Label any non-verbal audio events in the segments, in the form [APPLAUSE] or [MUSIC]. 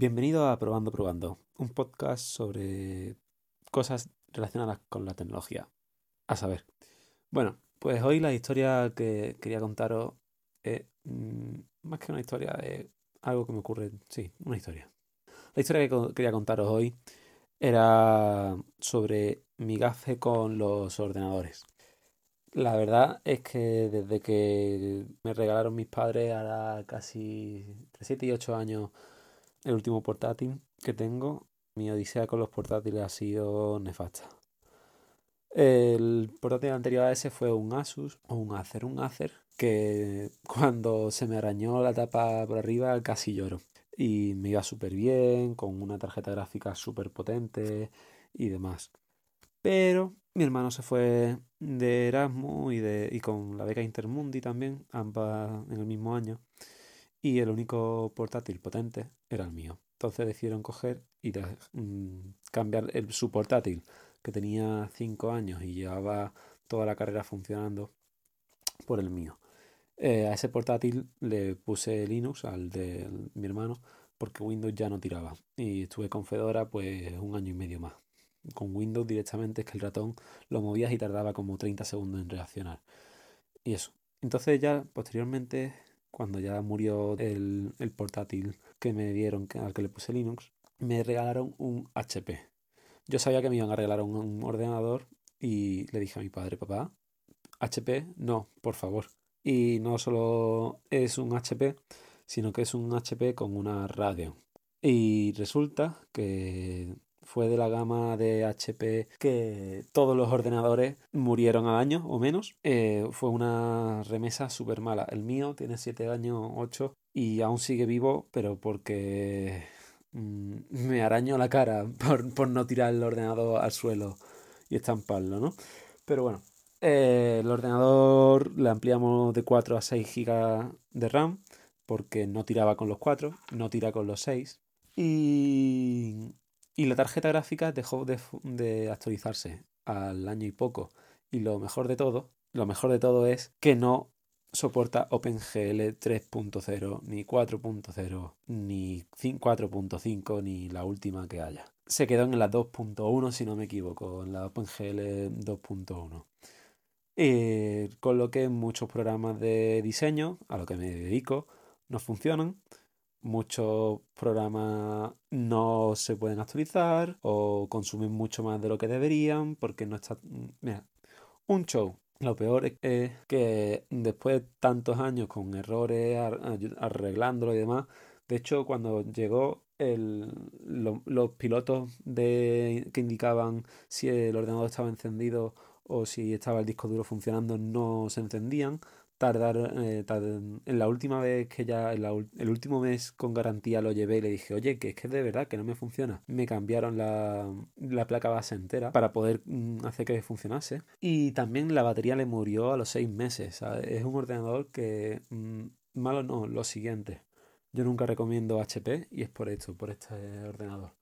Bienvenido a Probando Probando, un podcast sobre cosas relacionadas con la tecnología. A saber. Bueno, pues hoy la historia que quería contaros es mm, más que una historia, es algo que me ocurre, sí, una historia. La historia que quería contaros hoy era sobre mi gafe con los ordenadores. La verdad es que desde que me regalaron mis padres, ahora casi entre 7 y 8 años, el último portátil que tengo, mi odisea con los portátiles ha sido nefasta. El portátil anterior a ese fue un Asus o un Acer, un Acer que [LAUGHS] cuando se me arañó la tapa por arriba casi lloro. Y me iba súper bien, con una tarjeta gráfica súper potente y demás. Pero mi hermano se fue de Erasmus y, de, y con la beca Intermundi también, ambas en el mismo año. Y el único portátil potente era el mío. Entonces decidieron coger y mm, cambiar el, su portátil, que tenía 5 años y llevaba toda la carrera funcionando, por el mío. Eh, a ese portátil le puse Linux, al de mi hermano, porque Windows ya no tiraba. Y estuve con Fedora pues un año y medio más. Con Windows directamente es que el ratón lo movías y tardaba como 30 segundos en reaccionar. Y eso. Entonces ya posteriormente, cuando ya murió el, el portátil que me dieron, al que le puse Linux, me regalaron un HP. Yo sabía que me iban a regalar un, ordenador y le dije a mi padre, papá, HP, no, por favor. Y no solo es un HP, sino que es un HP con una Radeon. Y resulta que fue de la gama de HP que todos los ordenadores murieron al año o menos. Eh, fue una remesa súper mala. El mío tiene 7 años, 8 y aún sigue vivo, pero porque mm, me araño la cara [LAUGHS] por, no tirar el ordenador al suelo y estamparlo, ¿no? Pero bueno, eh, el ordenador le ampliamos de 4 a 6 GB de RAM porque no tiraba con los 4, no tira con los 6. Y, y la tarjeta gráfica dejó de, actualizarse al año y poco. Y lo mejor de todo, lo mejor de todo es que no soporta OpenGL 3.0, ni 4.0, ni 4.5, ni la última que haya. Se quedó en la 2.1, si no me equivoco, en la OpenGL 2.1. Eh, con lo que muchos programas de diseño, a lo que me dedico, no funcionan. Muchos programas no se pueden actualizar o consumen mucho más de lo que deberían porque no está... Un show. Lo peor es que después de tantos años con errores, arreglándolo y demás, de hecho cuando llegó el, los pilotos de, que indicaban si el ordenador estaba encendido o si estaba el disco duro funcionando no se encendían, tardar, eh, en la última vez que ya, el último mes con garantía lo llevé y le dije, oye, que es que de verdad que no me funciona. Me cambiaron la, placa base entera para poder mm, hacer que funcionase. Y también la batería le murió a los seis meses. Es un ordenador que, mm, malo no, lo siguiente. Yo nunca recomiendo HP y es por esto, por este ordenador.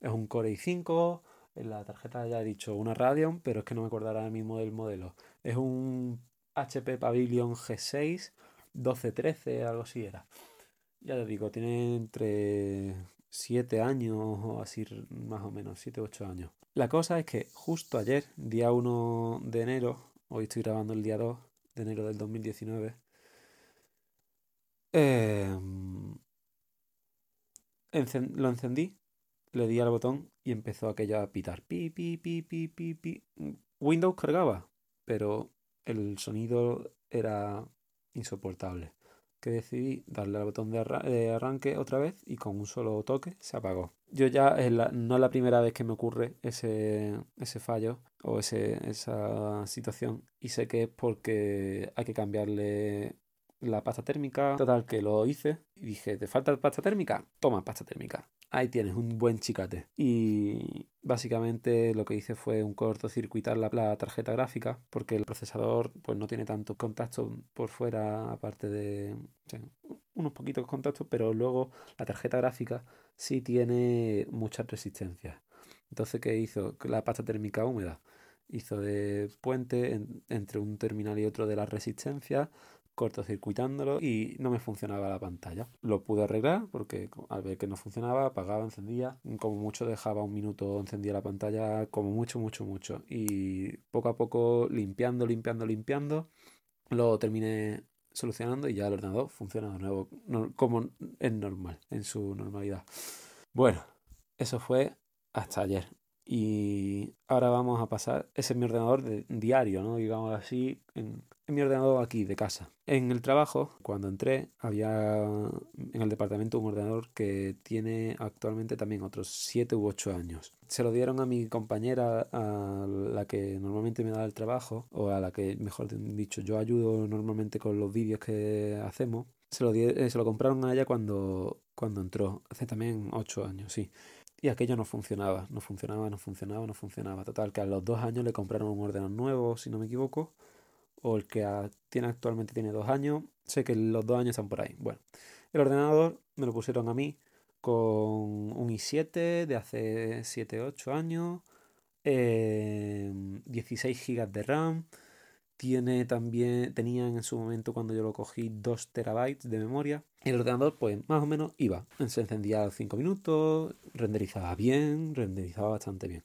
Es un Core i5, en la tarjeta ya he dicho una Radeon, pero es que no me acordará ahora mismo del modelo. Es un HP Pavilion G6 12-13, algo así era. Ya te digo, tiene entre 7 años o así, más o menos, 7-8 años. La cosa es que justo ayer, día 1 de enero, hoy estoy grabando el día 2 de enero del 2019, em, lo encendí, le di al botón y empezó aquello a pitar. Pi, pi, pi, pi, pi, pi. Windows cargaba, pero el sonido era insoportable. Que decidí darle al botón de, arranque otra vez y con un solo toque se apagó. Yo ya no es la primera vez que me ocurre ese, ese fallo o ese, esa situación y sé que es porque hay que cambiarle la pasta térmica. Total, que lo hice y dije, ¿te falta pasta térmica? Toma pasta térmica. Ahí tienes un buen chicate. Y básicamente lo que hice fue un cortocircuitar la, la tarjeta gráfica porque el procesador pues no tiene tantos contactos por fuera aparte de unos poquitos contactos, pero luego la tarjeta gráfica sí tiene muchas resistencias. Entonces, ¿qué hizo? La pasta térmica húmeda hizo de puente entre un terminal y otro de la resistencia cortocircuitándolo y no me funcionaba la pantalla. Lo pude arreglar porque al ver que no funcionaba, apagaba, encendía, como mucho dejaba un minuto, encendía la pantalla, como mucho, mucho, mucho. Y poco a poco limpiando, limpiando, limpiando, lo terminé solucionando y ya el ordenador funciona de nuevo como es normal, en su normalidad. Bueno, eso fue hasta ayer. Y ahora vamos a pasar, ese es mi ordenador de, diario, ¿no? Digamos así, en, mi ordenador aquí de casa. En el trabajo, cuando entré, había en el departamento un ordenador que tiene actualmente también otros 7 u 8 años. Se lo dieron a mi compañera, a la que normalmente me da el trabajo, o a la que, mejor dicho, yo ayudo normalmente con los vídeos que hacemos. Se lo, eh, compraron a ella cuando, cuando entró, hace también 8 años, sí. Y aquello no funcionaba, no funcionaba, no funcionaba, no funcionaba. Total, que a los dos años le compraron un ordenador nuevo, si no me equivoco. O el que tiene actualmente tiene dos años. Sé que los dos años están por ahí. Bueno, el ordenador me lo pusieron a mí con un i7 de hace 7, 8 años. 16 em, GB de RAM. Tiene también, tenía en su momento cuando yo lo cogí 2 terabytes de memoria. El ordenador, pues más o menos iba. Se encendía 5 minutos, renderizaba bien, renderizaba bastante bien.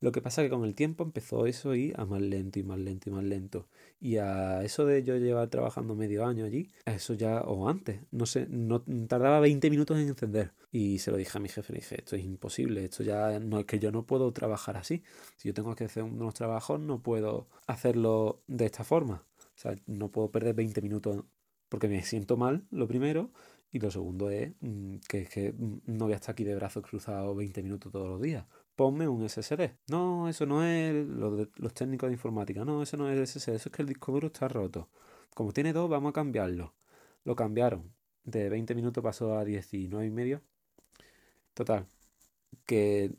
Lo que pasa es que con el tiempo empezó eso y a más lento y más lento y más lento. Y a eso de yo llevar trabajando medio año allí, a eso ya, o antes, no sé, no tardaba 20 minutos en encender. Y se lo dije a mi jefe, le dije, esto es imposible, esto ya no es que yo no puedo trabajar así. Si yo tengo que hacer unos trabajos, no puedo hacerlo de esta forma. O sea, no puedo perder 20 minutos porque me siento mal, lo primero, y lo segundo es mm, que, que mm, no voy a estar aquí de brazos cruzados 20 minutos todos los días ponme un SSD. No, eso no es los técnicos de informática. No, eso no es el SSD. Eso es que el disco duro está roto. Como tiene dos, vamos a cambiarlo. Lo cambiaron. De 20 minutos pasó a 19 y medio. Total. Que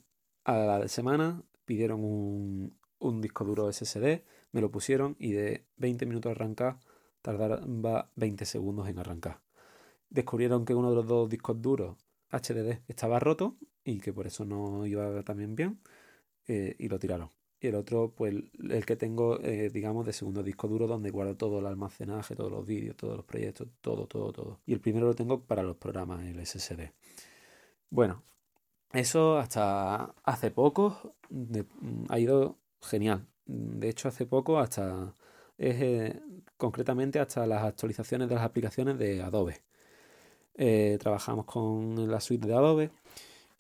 a la semana pidieron un, un disco duro SSD. Me lo pusieron y de 20 minutos a arrancar tardaba 20 segundos en arrancar. Descubrieron que uno de los dos discos duros HDD estaba roto y que por eso no iba también bien eh, y lo tiraron. Y el otro, pues el que tengo, eh, digamos, de segundo disco duro donde guardo todo el almacenaje, todos los vídeos, todos los proyectos, todo, todo, todo. Y el primero lo tengo para los programas, el SSD. Bueno, eso hasta hace poco ha ido genial. De hecho, hace poco hasta es eh, concretamente hasta las actualizaciones de las aplicaciones de Adobe. Trabajamos con la suite de Adobe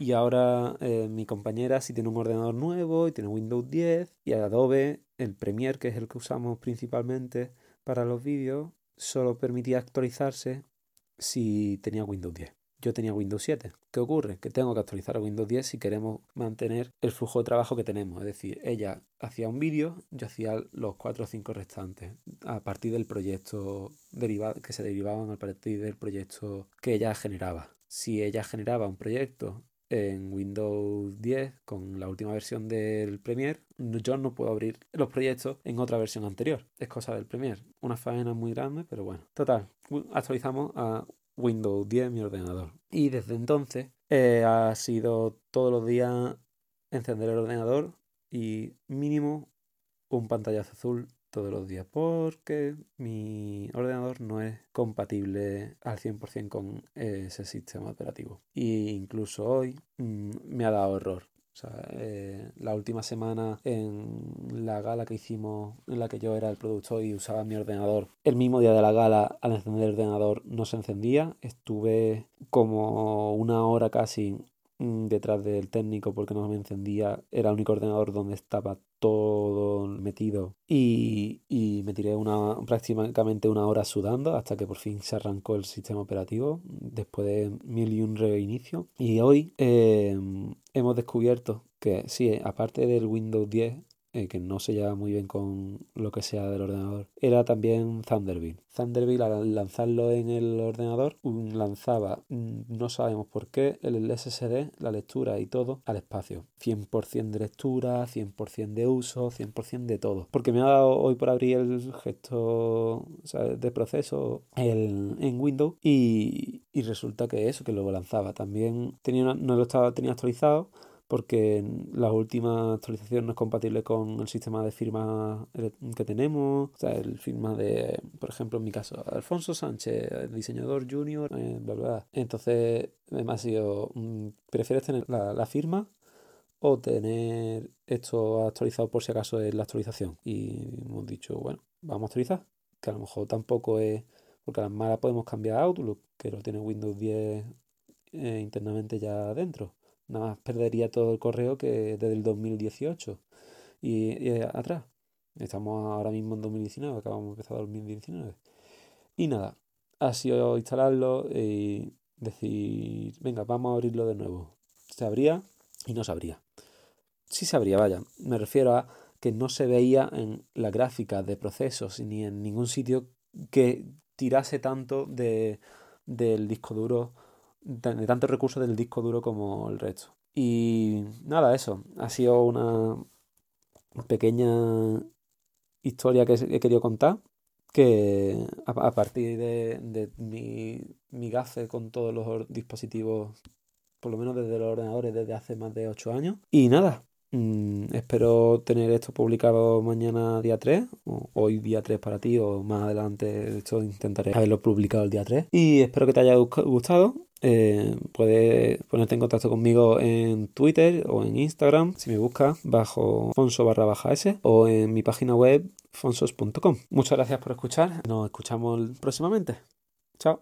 y ahora eh, mi compañera sí tiene un ordenador nuevo y tiene Windows 10 y Adobe, el Premiere, que es el que usamos principalmente para los vídeos, solo permitía actualizarse si tenía Windows 10. Yo tenía Windows 7. ¿Qué ocurre? Que tengo que actualizar a Windows 10 si queremos mantener el flujo de trabajo que tenemos. Es decir, ella hacía un vídeo, yo hacía los 4 o 5 restantes a partir del proyecto derivado, que se derivaban a partir del proyecto que ella generaba. Si ella generaba un proyecto en Windows 10 con la última versión del Premiere, yo no puedo abrir los proyectos en otra versión anterior. Es cosa del Premiere. Una faena muy grande, pero bueno. Total, actualizamos a Windows 10 en mi ordenador. Y desde entonces eh, ha sido todos los días encender el ordenador y mínimo un pantallazo azul todos los días porque mi ordenador no es compatible al 100% con ese sistema operativo. Y incluso hoy mm, me ha dado error. O sea, eh, la última semana en la gala que hicimos, en la que yo era el productor y usaba mi ordenador, el mismo día de la gala, al encender el ordenador no se encendía. Estuve como una hora casi detrás del técnico porque no me encendía. Era el único ordenador donde estaba todo metido. Y, y, me tiré una, prácticamente una hora sudando hasta que por fin se arrancó el sistema operativo después de mil y un reinicio. Y hoy eh, hemos descubierto que sí, aparte del Windows 10 eh, que no se lleva muy bien con lo que sea del ordenador, era también Thunderbird. Thunderbird al lanzarlo en el ordenador lanzaba, mm, no sabemos por qué, el SSD, la lectura y todo al espacio. 100% de lectura, 100% de uso, 100% de todo. Porque me ha dado hoy por abrir el gesto de proceso en Windows y, resulta que eso, que lo lanzaba. También tenía no lo estaba, tenía actualizado porque la última actualización no es compatible con el sistema de firma que tenemos, o sea, el firma de, por ejemplo, en mi caso, Alfonso Sánchez, diseñador junior, eh, bla, bla. Entonces, me ha sido, ¿prefieres tener la, la firma o tener esto actualizado por si acaso es la actualización? Y hemos dicho, bueno, vamos a actualizar, que a lo mejor tampoco es, porque a las malas podemos cambiar Outlook, que lo tiene Windows 10 eh, internamente ya dentro. Nada más perdería todo el correo que desde el 2018 y, y atrás. Estamos ahora mismo en 2019, acabamos de empezar 2019. Y nada, ha sido instalarlo y decir, venga, vamos a abrirlo de nuevo. Se abría y no se abría. Sí se abría, vaya. Me refiero a que no se veía en la gráfica de procesos ni en ningún sitio que tirase tanto de, del disco duro, de tantos recursos del disco duro como el resto. Y nada, eso. Ha sido una pequeña historia que he querido contar. Que a, partir de, de mi, mi gafe con todos los dispositivos, por lo menos desde los ordenadores, desde hace más de 8 años. Y nada, Mm, espero tener esto publicado mañana día 3, o hoy día 3 para ti, o más adelante, esto intentaré haberlo publicado el día 3. Y espero que te haya gustado. Eh, puedes ponerte en contacto conmigo en Twitter o en Instagram si me buscas bajo Fonso barra baja S o en mi página web fonsos.com. Muchas gracias por escuchar. Nos escuchamos próximamente. Chao.